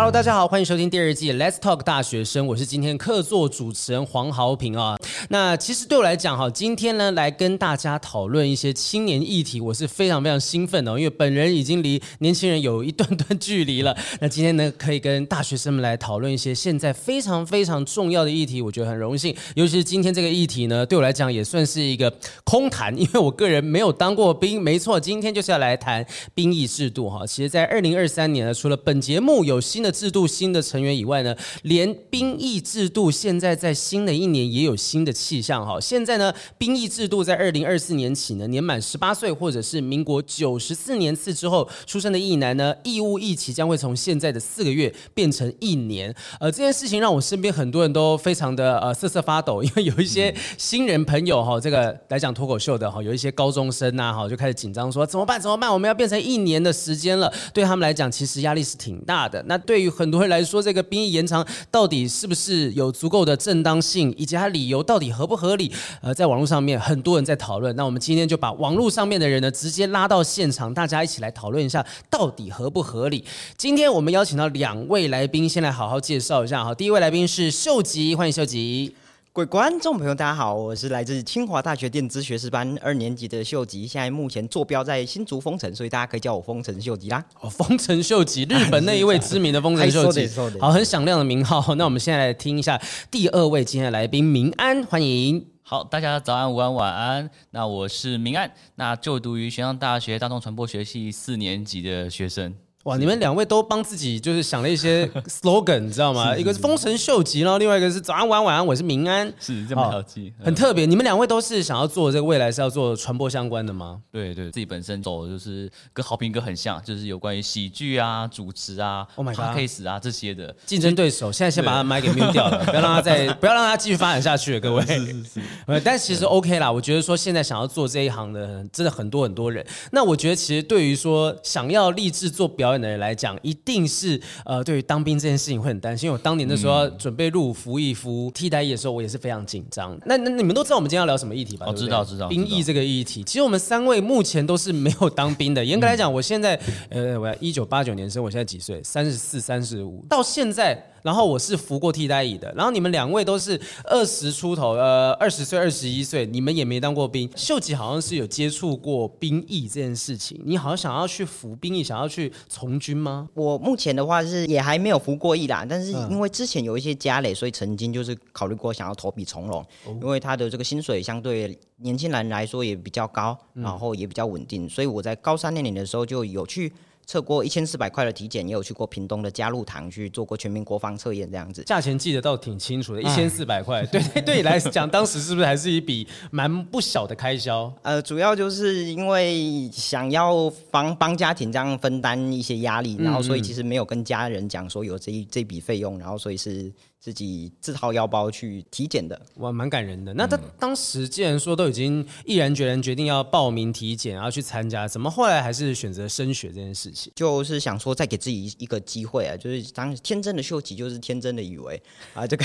Hello，大家好，欢迎收听第二季 Let's Talk 大学生，我是今天客座主持人黄豪平啊。那其实对我来讲哈，今天呢来跟大家讨论一些青年议题，我是非常非常兴奋的，因为本人已经离年轻人有一段段距离了。那今天呢，可以跟大学生们来讨论一些现在非常非常重要的议题，我觉得很荣幸。尤其是今天这个议题呢，对我来讲也算是一个空谈，因为我个人没有当过兵。没错，今天就是要来谈兵役制度哈。其实，在二零二三年呢，除了本节目有新的制度、新的成员以外呢，连兵役制度现在在新的一年也有新的气象哈。现在呢，兵役制度在二零二四年起呢，年满十八岁或者是民国九十四年次之后出生的役男呢，义务役期将会从现在的四个月变成一年。呃，这件事情让我身边很多人都非常的呃瑟瑟发抖，因为有一些新人朋友哈，这个来讲脱口秀的哈，有一些高中生呐哈，就开始紧张说怎么办怎么办？我们要变成一年的时间了，对他们来讲其实压力是挺大的。那对对于很多人来说，这个兵役延长到底是不是有足够的正当性，以及它理由到底合不合理？呃，在网络上面很多人在讨论。那我们今天就把网络上面的人呢，直接拉到现场，大家一起来讨论一下，到底合不合理？今天我们邀请到两位来宾，先来好好介绍一下哈。第一位来宾是秀吉，欢迎秀吉。各位观众朋友，大家好，我是来自清华大学电子学士班二年级的秀吉，现在目前坐标在新竹丰城，所以大家可以叫我丰城秀吉啦。哦，丰城秀吉，日本那一位知名的丰城秀吉，好，很响亮的名号。那我们现在来听一下第二位今天的来宾明安，欢迎。好，大家早安、午安、晚安。那我是明安，那就读于玄奘大学大众传播学系四年级的学生。哇，你们两位都帮自己就是想了一些 slogan，你知道吗？一个是丰臣秀吉，然后另外一个是早安晚安晚安，我是明安，是这么好记，很特别。你们两位都是想要做这个未来是要做传播相关的吗？对对，自己本身走的就是跟豪平哥很像，就是有关于喜剧啊、主持啊、Oh my God、case 啊这些的竞争对手。现在先把他麦给 mute 掉了，不要让他再不要让他继续发展下去了，各位。是是是。但其实 OK 啦，我觉得说现在想要做这一行的真的很多很多人。那我觉得其实对于说想要立志做表演的人来讲，一定是呃，对于当兵这件事情会很担心。因为我当年的时候准备入伍服役服替代役的时候，我也是非常紧张。那那你们都知道我们今天要聊什么议题吧？我知道知道。兵役这个议题，其实我们三位目前都是没有当兵的。严格来讲，我现在呃，我要一九八九年生，我现在几岁？三十四、三十五。到现在。然后我是服过替代役的，然后你们两位都是二十出头，呃，二十岁、二十一岁，你们也没当过兵。秀吉好像是有接触过兵役这件事情，你好像想要去服兵役，想要去从军吗？我目前的话是也还没有服过役啦，但是因为之前有一些家累，所以曾经就是考虑过想要投笔从戎，因为他的这个薪水相对年轻人来说也比较高，然后也比较稳定，所以我在高三那年的时候就有去。测过一千四百块的体检，也有去过屏东的嘉露堂去做过全民国防测验，这样子。价钱记得倒挺清楚的，一千四百块。对对，对你来讲，当时是不是还是一笔蛮不小的开销？呃，主要就是因为想要帮帮家庭这样分担一些压力，然后所以其实没有跟家人讲说有这一这笔费用，然后所以是。自己自掏腰包去体检的，哇，蛮感人的。那他当时既然说都已经毅然决然决定要报名体检，然后去参加，怎么后来还是选择升学这件事情？就是想说再给自己一个机会啊，就是当天真的秀吉，就是天真的以为啊，这个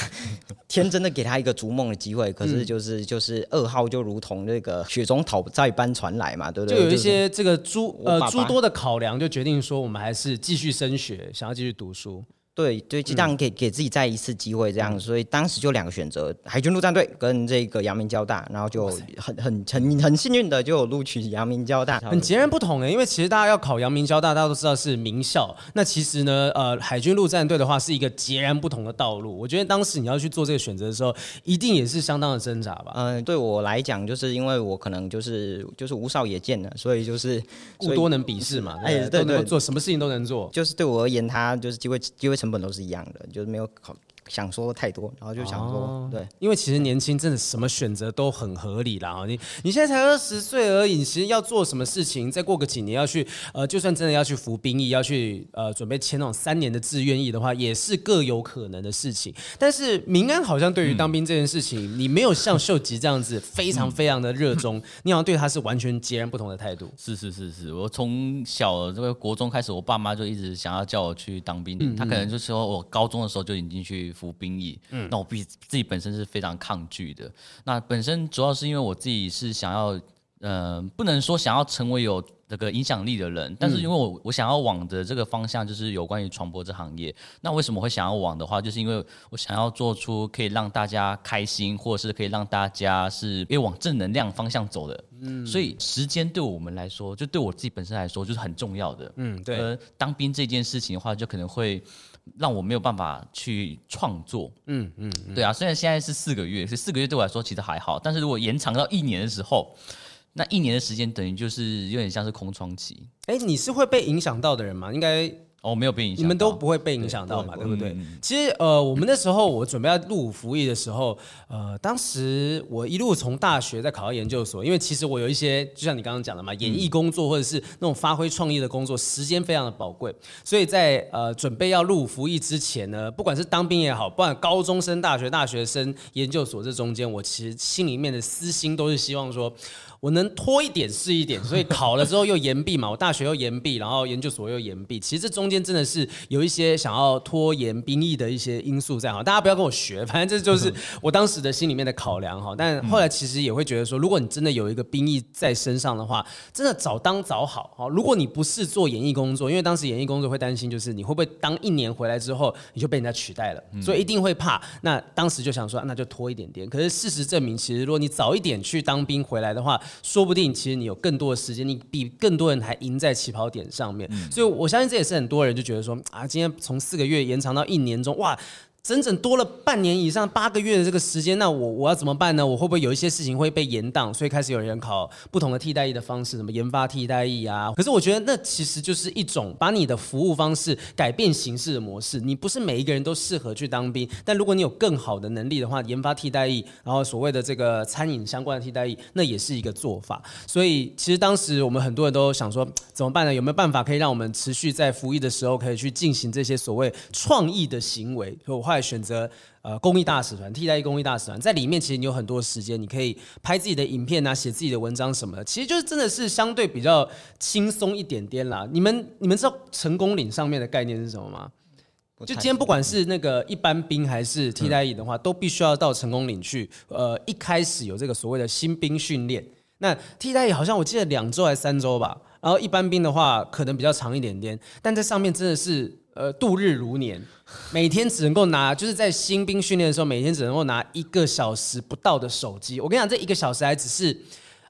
天真的给他一个逐梦的机会，可是就是就是噩耗就如同那个雪中讨债般传来嘛，对不对？就有一些这个诸呃诸多的考量，就决定说我们还是继续升学，想要继续读书。对对，就这样给给自己再一次机会，这样，所以当时就两个选择：海军陆战队跟这个阳明交大，然后就很很很很幸运的就有录取阳明交大，很截然不同诶，因为其实大家要考阳明交大，大家都知道是名校，那其实呢，呃，海军陆战队的话是一个截然不同的道路。我觉得当时你要去做这个选择的时候，一定也是相当的挣扎吧？嗯，对我来讲，就是因为我可能就是就是无少也见了，所以就是故多能鄙视嘛，哎，对对，做什么事情都能做，就是对我而言，他就是机会机会成本都是一样的，就是没有考。想说太多，然后就想说，哦、对，因为其实年轻真的什么选择都很合理啦。你你现在才二十岁而已，其实要做什么事情，再过个几年要去，呃，就算真的要去服兵役，要去呃准备签那种三年的志愿役的话，也是各有可能的事情。但是明安好像对于当兵这件事情，嗯、你没有像秀吉这样子非常非常的热衷，嗯、你好像对他是完全截然不同的态度。是是是是，我从小这个国中开始，我爸妈就一直想要叫我去当兵，嗯嗯，他可能就是说我高中的时候就已经去。服兵役，嗯，那我必自己本身是非常抗拒的。那本身主要是因为我自己是想要嗯、呃，不能说想要成为有这个影响力的人，但是因为我我想要往的这个方向就是有关于传播这行业。那为什么会想要往的话，就是因为我想要做出可以让大家开心，或者是可以让大家是越往正能量方向走的。嗯，所以时间对我们来说，就对我自己本身来说，就是很重要的。嗯，对。而当兵这件事情的话，就可能会让我没有办法去创作。嗯嗯，对啊。虽然现在是四个月，是四个月对我来说其实还好，但是如果延长到一年的时候。那一年的时间等于就是有点像是空窗期。哎，你是会被影响到的人吗？应该哦，没有被影响，你们都不会被影响到嘛，对，对不对？嗯、其实呃，我们那时候我准备要入伍服役的时候，呃，当时我一路从大学在考到研究所，因为其实我有一些，就像你刚刚讲的嘛，演艺工作或者是那种发挥创意的工作，时间非常的宝贵，所以在呃准备要入伍服役之前呢，不管是当兵也好，不管高中生、大学、大学生、研究所这中间，我其实心里面的私心都是希望说。我能拖一点是一点，所以考了之后又延毕嘛，我大学又延毕，然后研究所又延毕。其实这中间真的是有一些想要拖延兵役的一些因素在哈，大家不要跟我学，反正这就是 我当时的心里面的考量哈。但后来其实也会觉得说，如果你真的有一个兵役在身上的话，真的早当早好哈。如果你不是做演艺工作，因为当时演艺工作会担心就是你会不会当一年回来之后你就被人家取代了，所以一定会怕。那当时就想说，那就拖一点点。可是事实证明，其实如果你早一点去当兵回来的话，说不定其实你有更多的时间，你比更多人还赢在起跑点上面，嗯、所以我相信这也是很多人就觉得说啊，今天从四个月延长到一年中，哇。整整多了半年以上八个月的这个时间，那我我要怎么办呢？我会不会有一些事情会被延宕？所以开始有人考不同的替代役的方式，什么研发替代役啊？可是我觉得那其实就是一种把你的服务方式改变形式的模式。你不是每一个人都适合去当兵，但如果你有更好的能力的话，研发替代役，然后所谓的这个餐饮相关的替代役，那也是一个做法。所以其实当时我们很多人都想说，怎么办呢？有没有办法可以让我们持续在服役的时候可以去进行这些所谓创意的行为？所以我后来选择。呃，公益大使团、替代役公益大使团，在里面其实你有很多时间，你可以拍自己的影片啊，写自己的文章什么的，其实就是真的是相对比较轻松一点点啦。你们你们知道成功岭上面的概念是什么吗？就今天不管是那个一般兵还是替代役的话，嗯、都必须要到成功岭去。呃，一开始有这个所谓的新兵训练，那替代役好像我记得两周还是三周吧，然后一般兵的话可能比较长一点点，但在上面真的是。呃，度日如年，每天只能够拿，就是在新兵训练的时候，每天只能够拿一个小时不到的手机。我跟你讲，这一个小时还只是，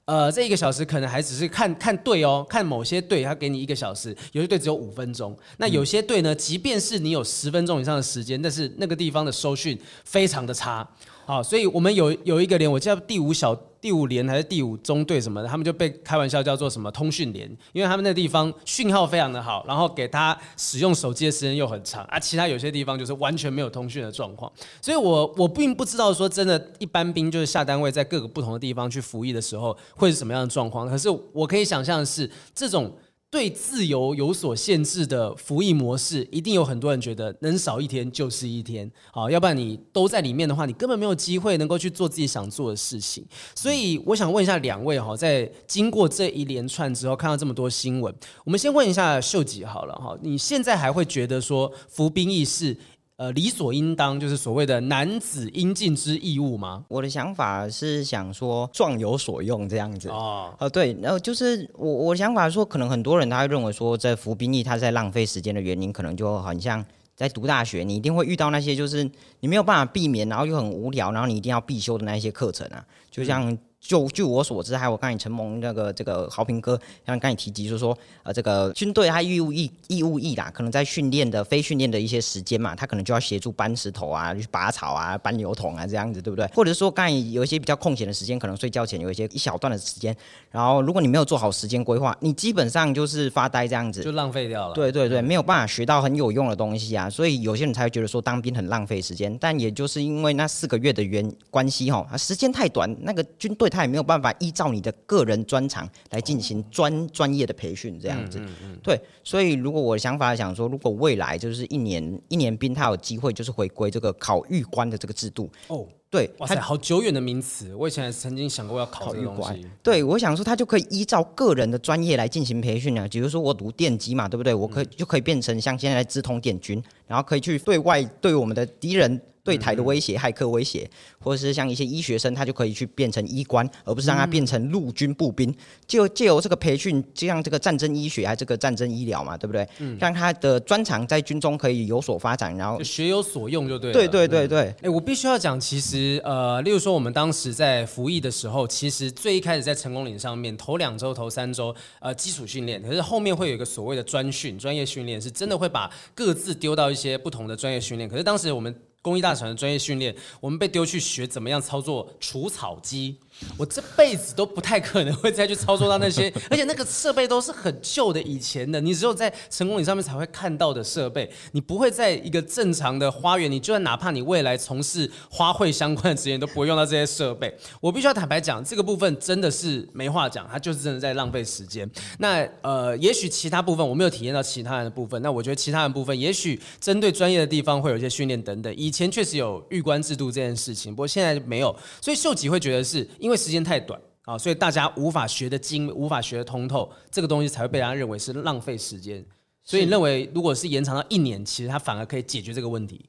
呃，这一个小时可能还只是看看队哦，看某些队他给你一个小时，有些队只有五分钟。那有些队呢，即便是你有十分钟以上的时间，但是那个地方的收讯非常的差。好，所以我们有有一个连，我叫第五小。第五连还是第五中队什么的，他们就被开玩笑叫做什么通讯连，因为他们那地方讯号非常的好，然后给他使用手机的时间又很长啊。其他有些地方就是完全没有通讯的状况，所以我我并不知道说真的，一般兵就是下单位在各个不同的地方去服役的时候会是什么样的状况。可是我可以想象的是这种。对自由有所限制的服役模式，一定有很多人觉得能少一天就是一天，好，要不然你都在里面的话，你根本没有机会能够去做自己想做的事情。所以我想问一下两位哈，在经过这一连串之后，看到这么多新闻，我们先问一下秀吉好了哈，你现在还会觉得说服兵役是？呃，理所应当就是所谓的男子应尽之义务吗？我的想法是想说壮有所用这样子哦，呃，对，然后就是我我的想法说，可能很多人他会认为说，在服兵役他在浪费时间的原因，可能就很像在读大学，你一定会遇到那些就是你没有办法避免，然后又很无聊，然后你一定要必修的那一些课程啊，就像。嗯就据我所知，还有我刚才承蒙那个这个豪平哥，像刚才提及，就是说，呃，这个军队他义务义义务役啦，可能在训练的非训练的一些时间嘛，他可能就要协助搬石头啊，去拔草啊，搬油桶啊，这样子，对不对？或者说，刚才有一些比较空闲的时间，可能睡觉前有一些一小段的时间，然后如果你没有做好时间规划，你基本上就是发呆这样子，就浪费掉了。对对对，没有办法学到很有用的东西啊，所以有些人才会觉得说当兵很浪费时间，但也就是因为那四个月的原关系哈，啊，时间太短，那个军队他也没有办法依。照你的个人专长来进行专专业的培训，这样子，嗯嗯嗯、对。所以，如果我的想法想说，如果未来就是一年一年兵，他有机会就是回归这个考预官的这个制度，哦。对，哇塞，好久远的名词，我以前还曾经想过要考这个东西。对，我想说他就可以依照个人的专业来进行培训啊，比如说我读电机嘛，对不对？我可以、嗯、就可以变成像现在的资通电军，然后可以去对外对我们的敌人。对台的威胁、骇客威胁，或者是像一些医学生，他就可以去变成医官，而不是让他变成陆军步兵。就借由这个培训，就像这个战争医学还是这个战争医疗嘛，对不对？嗯，让他的专长在军中可以有所发展，然后学有所用就对。对对对对。哎，我必须要讲，其实呃，例如说我们当时在服役的时候，其实最一开始在成功岭上面，头两周、头三周，呃，基础训练，可是后面会有一个所谓的专训、专业训练，是真的会把各自丢到一些不同的专业训练。可是当时我们。工艺大厂的专业训练，我们被丢去学怎么样操作除草机。我这辈子都不太可能会再去操作到那些，而且那个设备都是很旧的，以前的，你只有在成功岭上面才会看到的设备，你不会在一个正常的花园，你就算哪怕你未来从事花卉相关的职业，都不会用到这些设备。我必须要坦白讲，这个部分真的是没话讲，它就是真的在浪费时间。那呃，也许其他部分我没有体验到其他人的部分，那我觉得其他的部分，也许针对专业的地方会有一些训练等等。以前确实有预官制度这件事情，不过现在没有，所以秀吉会觉得是。因为时间太短啊，所以大家无法学得精，无法学得通透，这个东西才会被大家认为是浪费时间。所以你认为，如果是延长到一年，其实它反而可以解决这个问题。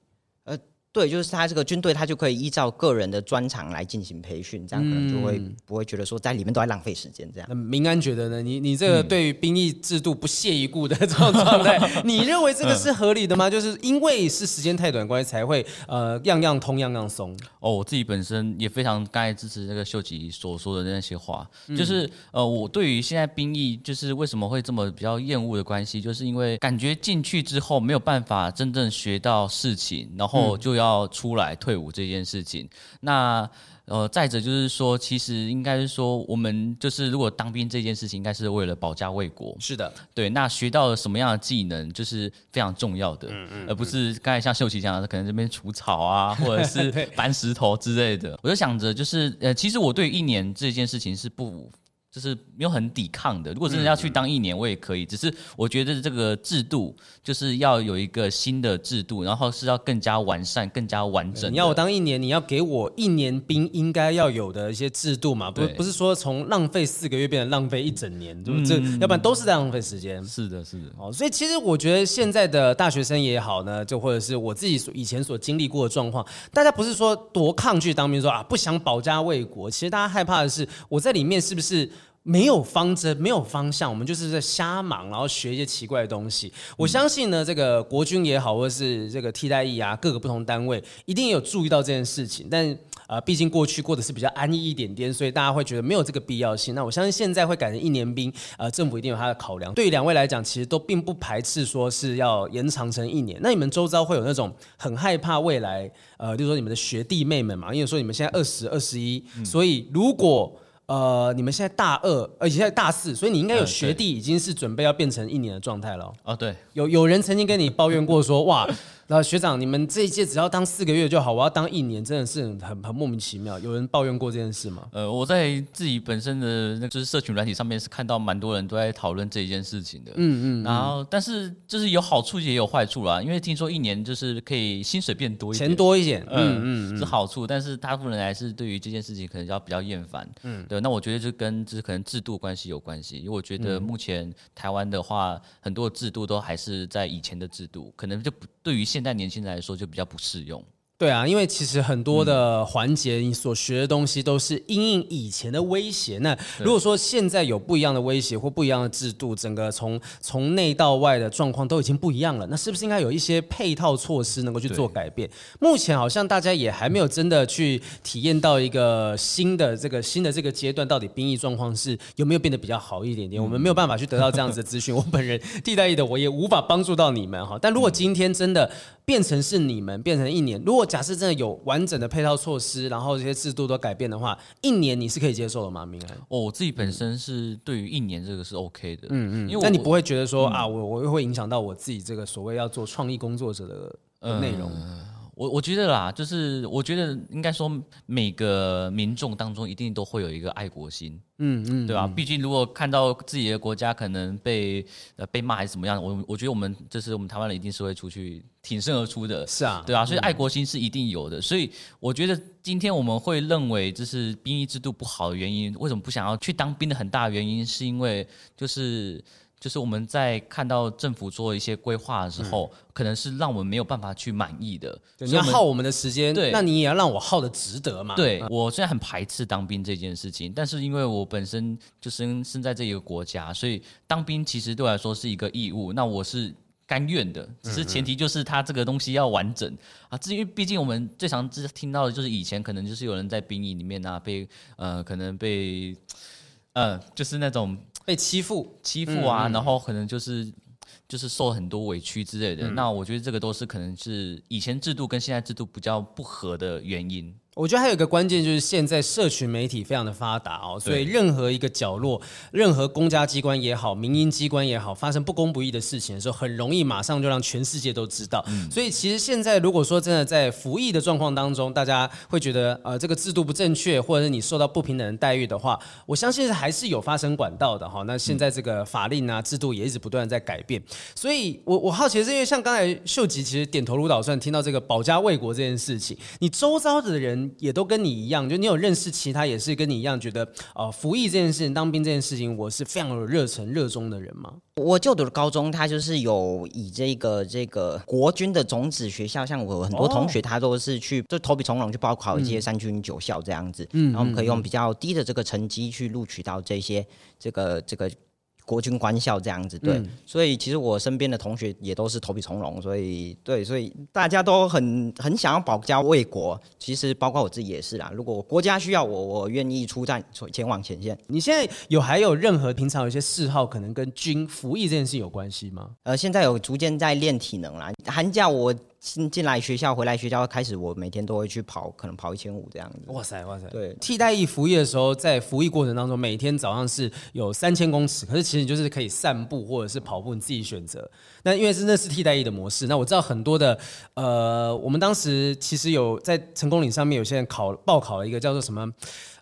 呃。对，就是他这个军队，他就可以依照个人的专长来进行培训，这样可能就会不会觉得说在里面都在浪费时间这样。那明安觉得呢？你你这个对于兵役制度不屑一顾的这种状态，嗯、你认为这个是合理的吗？就是因为是时间太短关系才会呃样样通样样松。哦，我自己本身也非常该支持那个秀吉所说的那些话，就是呃我对于现在兵役就是为什么会这么比较厌恶的关系，就是因为感觉进去之后没有办法真正学到事情，然后就要。要出来退伍这件事情，那呃，再者就是说，其实应该是说，我们就是如果当兵这件事情，应该是为了保家卫国。是的，对。那学到了什么样的技能，就是非常重要的，嗯嗯，而不是刚才像秀琪讲的，可能这边除草啊，或者是搬石头之类的。我就想着，就是呃，其实我对一年这件事情是不。就是没有很抵抗的。如果真的要去当一年，我也可以。只是我觉得这个制度就是要有一个新的制度，然后是要更加完善、更加完整。你要我当一年，你要给我一年兵应该要有的一些制度嘛？不，不是说从浪费四个月变成浪费一整年，就这，要不然都是在浪费时间。是的，是的。哦，所以其实我觉得现在的大学生也好呢，就或者是我自己所以前所经历过的状况，大家不是说多抗拒当兵，说啊不想保家卫国。其实大家害怕的是，我在里面是不是？没有方针，没有方向，我们就是在瞎忙，然后学一些奇怪的东西。我相信呢，这个国军也好，或者是这个替代役啊，各个不同单位一定有注意到这件事情。但呃，毕竟过去过的是比较安逸一点点，所以大家会觉得没有这个必要性。那我相信现在会改成一年兵，呃，政府一定有它的考量。对于两位来讲，其实都并不排斥说是要延长成一年。那你们周遭会有那种很害怕未来，呃，就是说你们的学弟妹们嘛，因为说你们现在二十二十一，所以如果呃，你们现在大二，而且现在大四，所以你应该有学弟已经是准备要变成一年的状态了。哦，对，有有人曾经跟你抱怨过说，哇。那学长，你们这一届只要当四个月就好，我要当一年，真的是很很莫名其妙。有人抱怨过这件事吗？呃，我在自己本身的那就是社群软体上面是看到蛮多人都在讨论这一件事情的。嗯嗯。然后，但是就是有好处也有坏处啦，因为听说一年就是可以薪水变多一点，钱多一点，嗯嗯，是好处。但是大部分人还是对于这件事情可能要比较厌烦。嗯，对。那我觉得就跟就是可能制度关系有关系，因为我觉得目前台湾的话，很多制度都还是在以前的制度，可能就不对于现现在年轻人来说。就比较不适用。对啊，因为其实很多的环节，你所学的东西都是因应以前的威胁。那如果说现在有不一样的威胁或不一样的制度，整个从从内到外的状况都已经不一样了，那是不是应该有一些配套措施能够去做改变？目前好像大家也还没有真的去体验到一个新的这个新的这个阶段，到底兵役状况是有没有变得比较好一点点？我们没有办法去得到这样子的资讯。我本人替代役的，我也无法帮助到你们哈。但如果今天真的变成是你们变成一年，如果假设真的有完整的配套措施，然后这些制度都改变的话，一年你是可以接受的吗？明安？哦，我自己本身是对于一年这个是 OK 的，嗯嗯，因为那你不会觉得说、嗯、啊，我我又会影响到我自己这个所谓要做创意工作者的内容？呃我我觉得啦，就是我觉得应该说每个民众当中一定都会有一个爱国心，嗯嗯，对吧？毕竟如果看到自己的国家可能被呃被骂还是怎么样，我我觉得我们就是我们台湾人一定是会出去挺身而出的，是啊，对啊，所以爱国心是一定有的。所以我觉得今天我们会认为就是兵役制度不好的原因，为什么不想要去当兵的很大的原因，是因为就是。就是我们在看到政府做一些规划的时候，嗯、可能是让我们没有办法去满意的。你要耗我们的时间，对，那你也要让我耗的值得嘛。对，我虽然很排斥当兵这件事情，但是因为我本身就生生在这一个国家，所以当兵其实对我来说是一个义务。那我是甘愿的，只是前提就是他这个东西要完整、嗯、啊。至于毕竟我们最常听到的就是以前可能就是有人在兵营里面啊，被呃可能被呃就是那种。被欺负、欺负啊，然后可能就是就是受很多委屈之类的。嗯、那我觉得这个都是可能是以前制度跟现在制度比较不合的原因。我觉得还有一个关键就是现在社群媒体非常的发达哦，所以任何一个角落，任何公家机关也好，民营机关也好，发生不公不义的事情的时候，很容易马上就让全世界都知道。嗯、所以其实现在如果说真的在服役的状况当中，大家会觉得呃这个制度不正确，或者是你受到不平等的待遇的话，我相信还是有发生管道的哈。那现在这个法令啊制度也一直不断在改变，所以我我好奇的是，因为像刚才秀吉其实点头如捣蒜，听到这个保家卫国这件事情，你周遭的人。也都跟你一样，就你有认识其他也是跟你一样觉得，呃，服役这件事情、当兵这件事情，我是非常有热忱、热衷的人吗？我就读的高中，他就是有以这个这个国军的种子学校，像我很多同学，他都是去就投笔从戎去报考一些三军九校这样子，嗯，然后我们可以用比较低的这个成绩去录取到这些这个这个。国军官校这样子，对，嗯、所以其实我身边的同学也都是投笔从戎，所以对，所以大家都很很想要保家卫国。其实包括我自己也是啦，如果国家需要我，我愿意出战，前往前线。你现在有还有任何平常有一些嗜好，可能跟军服役这件事有关系吗？呃，现在有逐渐在练体能啦，寒假我。进进来学校，回来学校开始，我每天都会去跑，可能跑一千五这样子。哇塞，哇塞！对，替代役服役的时候，在服役过程当中，每天早上是有三千公尺，可是其实就是可以散步或者是跑步，你自己选择。那因为是那是替代役的模式，那我知道很多的，呃，我们当时其实有在成功岭上面有些人考报考了一个叫做什么，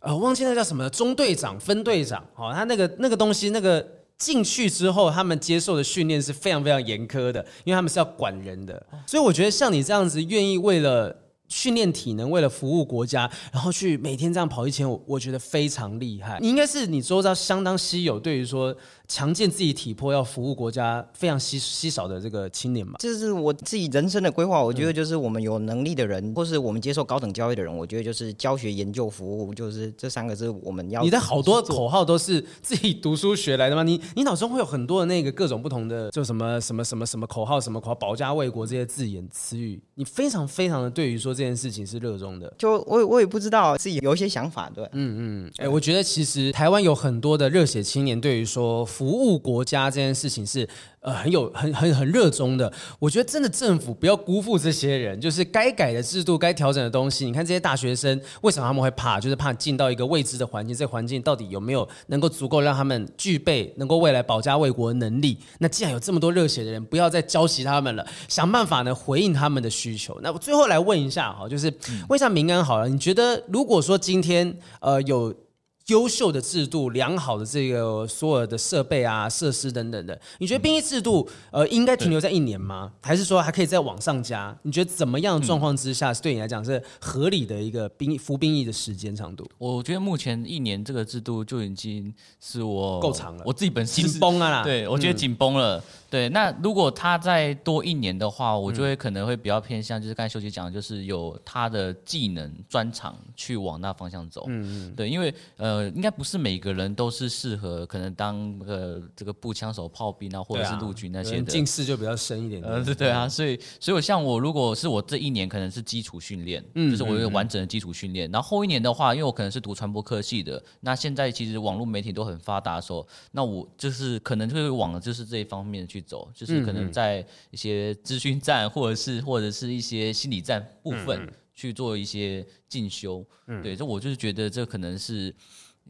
呃，忘记那叫什么中队长、分队长，哦，他那个那个东西那个。进去之后，他们接受的训练是非常非常严苛的，因为他们是要管人的，所以我觉得像你这样子愿意为了训练体能，为了服务国家，然后去每天这样跑一千，我我觉得非常厉害。你应该是你周遭相当稀有，对于说。强健自己体魄，要服务国家，非常稀稀少的这个青年嘛。这是我自己人生的规划。我觉得就是我们有能力的人，嗯、或是我们接受高等教育的人，我觉得就是教学、研究、服务，就是这三个是我们要。你的好多口号都是自己读书学来的吗？你你脑中会有很多的那个各种不同的，就什么什么什么什么口号，什么口号，保家卫国这些字眼词语，你非常非常的对于说这件事情是热衷的。就我我也不知道自己有一些想法，对，嗯嗯，哎、欸，我觉得其实台湾有很多的热血青年，对于说服务国家。这件事情是呃很有很很很热衷的，我觉得真的政府不要辜负这些人，就是该改的制度、该调整的东西。你看这些大学生为什么他们会怕？就是怕进到一个未知的环境，这环境到底有没有能够足够让他们具备能够未来保家卫国的能力？那既然有这么多热血的人，不要再浇熄他们了，想办法呢回应他们的需求。那我最后来问一下哈，就是问一下明安好了，你觉得如果说今天呃有。优秀的制度、良好的这个所有的设备啊、设施等等的，你觉得兵役制度呃应该停留在一年吗？还是说还可以再往上加？你觉得怎么样的状况之下是对你来讲是合理的一个兵服兵役的时间长度？我觉得目前一年这个制度就已经是我够长了，我自己本身紧绷啊啦。对，我觉得紧绷了。嗯对，那如果他再多一年的话，我就会可能会比较偏向，就是刚才秀吉讲的，就是有他的技能专长去往那方向走。嗯嗯。对，因为呃，应该不是每个人都是适合可能当呃这个步枪手、炮兵啊，或者是陆军那些的。近视就比较深一点点。呃，对对啊，所以所以我像我，如果是我这一年可能是基础训练，嗯，就是我有完整的基础训练。然后后一年的话，因为我可能是读传播科系的，那现在其实网络媒体都很发达的时候，那我就是可能就会往就是这一方面去。走就是可能在一些资讯站，或者是或者是一些心理战部分去做一些进修。对，这我就是觉得这可能是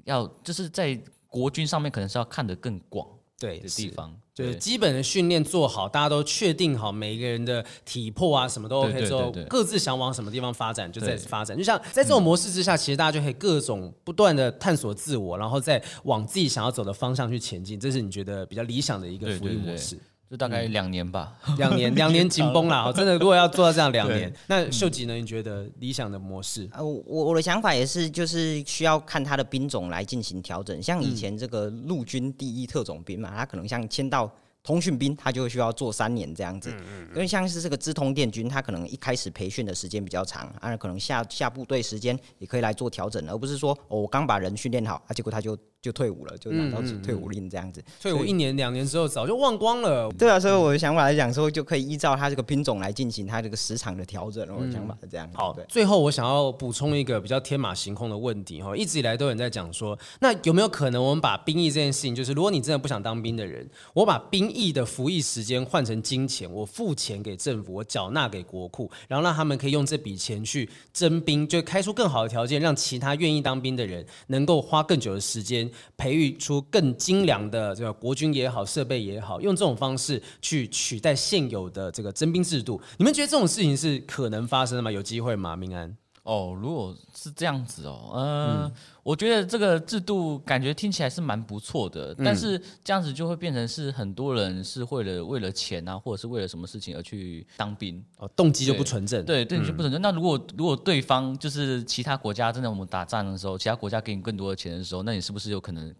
要就是在国军上面可能是要看得更广。对的地方，就是基本的训练做好，大家都确定好每一个人的体魄啊，什么都 OK 之后，各自想往什么地方发展就在发展。就像在这种模式之下，其实大家就可以各种不断的探索自我，然后再往自己想要走的方向去前进。这是你觉得比较理想的一个福利模式。对对对就大概两年吧，两、嗯、年两年紧绷了，真的，如果要做到这样两年，那秀吉呢？你觉得理想的模式？呃，我我的想法也是，就是需要看他的兵种来进行调整。像以前这个陆军第一特种兵嘛，他可能像签到通讯兵，他就需要做三年这样子。因为像是这个资通电军，他可能一开始培训的时间比较长，啊，可能下下部队时间也可以来做调整，而不是说哦，我刚把人训练好，啊，结果他就。就退伍了，就拿到退伍令这样子。退伍一年两年之后，早就忘光了。对啊，所以我的想法来讲，说就可以依照它这个兵种来进行它这个时长的调整。我的想法是这样。好，对。最后我想要补充一个比较天马行空的问题哈，一直以来都有人在讲说，那有没有可能我们把兵役这件事情，就是如果你真的不想当兵的人，我把兵役的服役时间换成金钱，我付钱给政府，我缴纳给国库，然后让他们可以用这笔钱去征兵，就开出更好的条件，让其他愿意当兵的人能够花更久的时间培育出。更精良的这个国军也好，设备也好，用这种方式去取代现有的这个征兵制度，你们觉得这种事情是可能发生的吗？有机会吗？明安？哦，如果是这样子哦，呃、嗯，我觉得这个制度感觉听起来是蛮不错的，嗯，但是这样子就会变成是很多人是为了为了钱啊，或者是为了什么事情而去当兵，哦，动机就不纯正，对，对，动机就不纯正。嗯，那如果如果对方就是其他国家真的我们打仗的时候，其他国家给你更多的钱的时候，那你是不是有可能？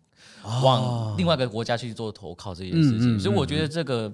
往另外一个国家去做投靠这件事情，所以我觉得这个。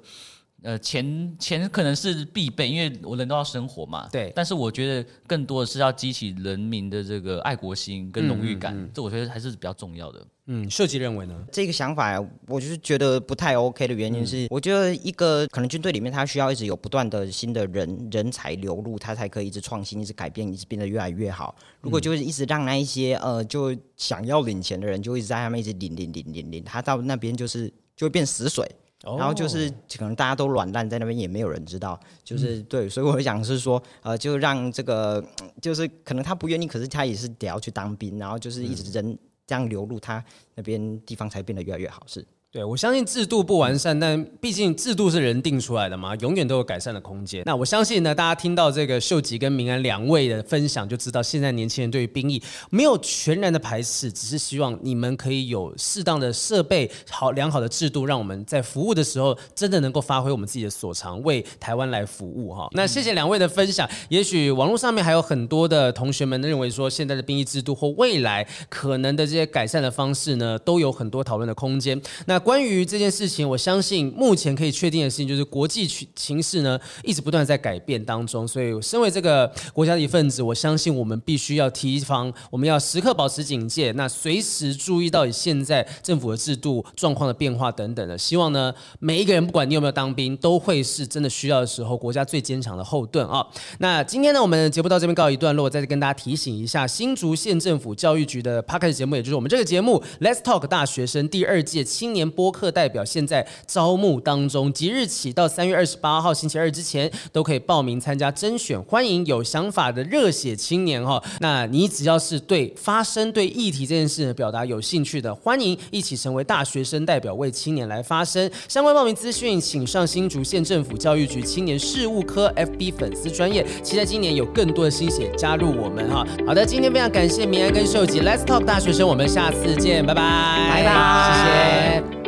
呃，钱钱可能是必备，因为我人都要生活嘛。对。但是我觉得更多的是要激起人民的这个爱国心跟荣誉感，嗯嗯嗯，这我觉得还是比较重要的。嗯，设计认为呢？这个想法，我就是觉得不太 OK 的原因是，嗯、我觉得一个可能军队里面，他需要一直有不断的新的人人才流入，他才可以一直创新、一直改变、一直变得越来越好。如果就是一直让那一些呃，就想要领钱的人，就一直在他们一直领领领领领，他到那边就是就会变死水。然后就是可能大家都软烂在那边，也没有人知道。就是对，所以我想是说，呃，就让这个，就是可能他不愿意，可是他也是得要去当兵，然后就是一直人这样流入他那边地方，才变得越来越好。是。对，我相信制度不完善，但毕竟制度是人定出来的嘛，永远都有改善的空间。那我相信呢，大家听到这个秀吉跟明安两位的分享，就知道现在年轻人对于兵役没有全然的排斥，只是希望你们可以有适当的设备、好良好的制度，让我们在服务的时候真的能够发挥我们自己的所长，为台湾来服务哈。那谢谢两位的分享。也许网络上面还有很多的同学们认为说，现在的兵役制度或未来可能的这些改善的方式呢，都有很多讨论的空间。那关于这件事情，我相信目前可以确定的事情就是国际情势呢一直不断在改变当中，所以身为这个国家的一份子，我相信我们必须要提防，我们要时刻保持警戒，那随时注意到现在政府的制度状况的变化等等的。希望呢每一个人不管你有没有当兵，都会是真的需要的时候国家最坚强的后盾啊。那今天呢我们节目到这边告一段落，再次跟大家提醒一下新竹县政府教育局的 Podcast 节目，也就是我们这个节目 Let's Talk 大学生第二届青年播客。代表现在招募当中，即日起到三月二十八号星期二之前都可以报名参加甄选，欢迎有想法的热血青年哈。那你只要是对发声、对议题这件事表达有兴趣的，欢迎一起成为大学生代表，为青年来发声。相关报名资讯，请上新竹县政府教育局青年事务科 FB 粉丝专业。期待今年有更多的心血加入我们哈。好的，今天非常感谢明安跟秀吉，Let's Talk 大学生，我们下次见，拜拜，拜拜。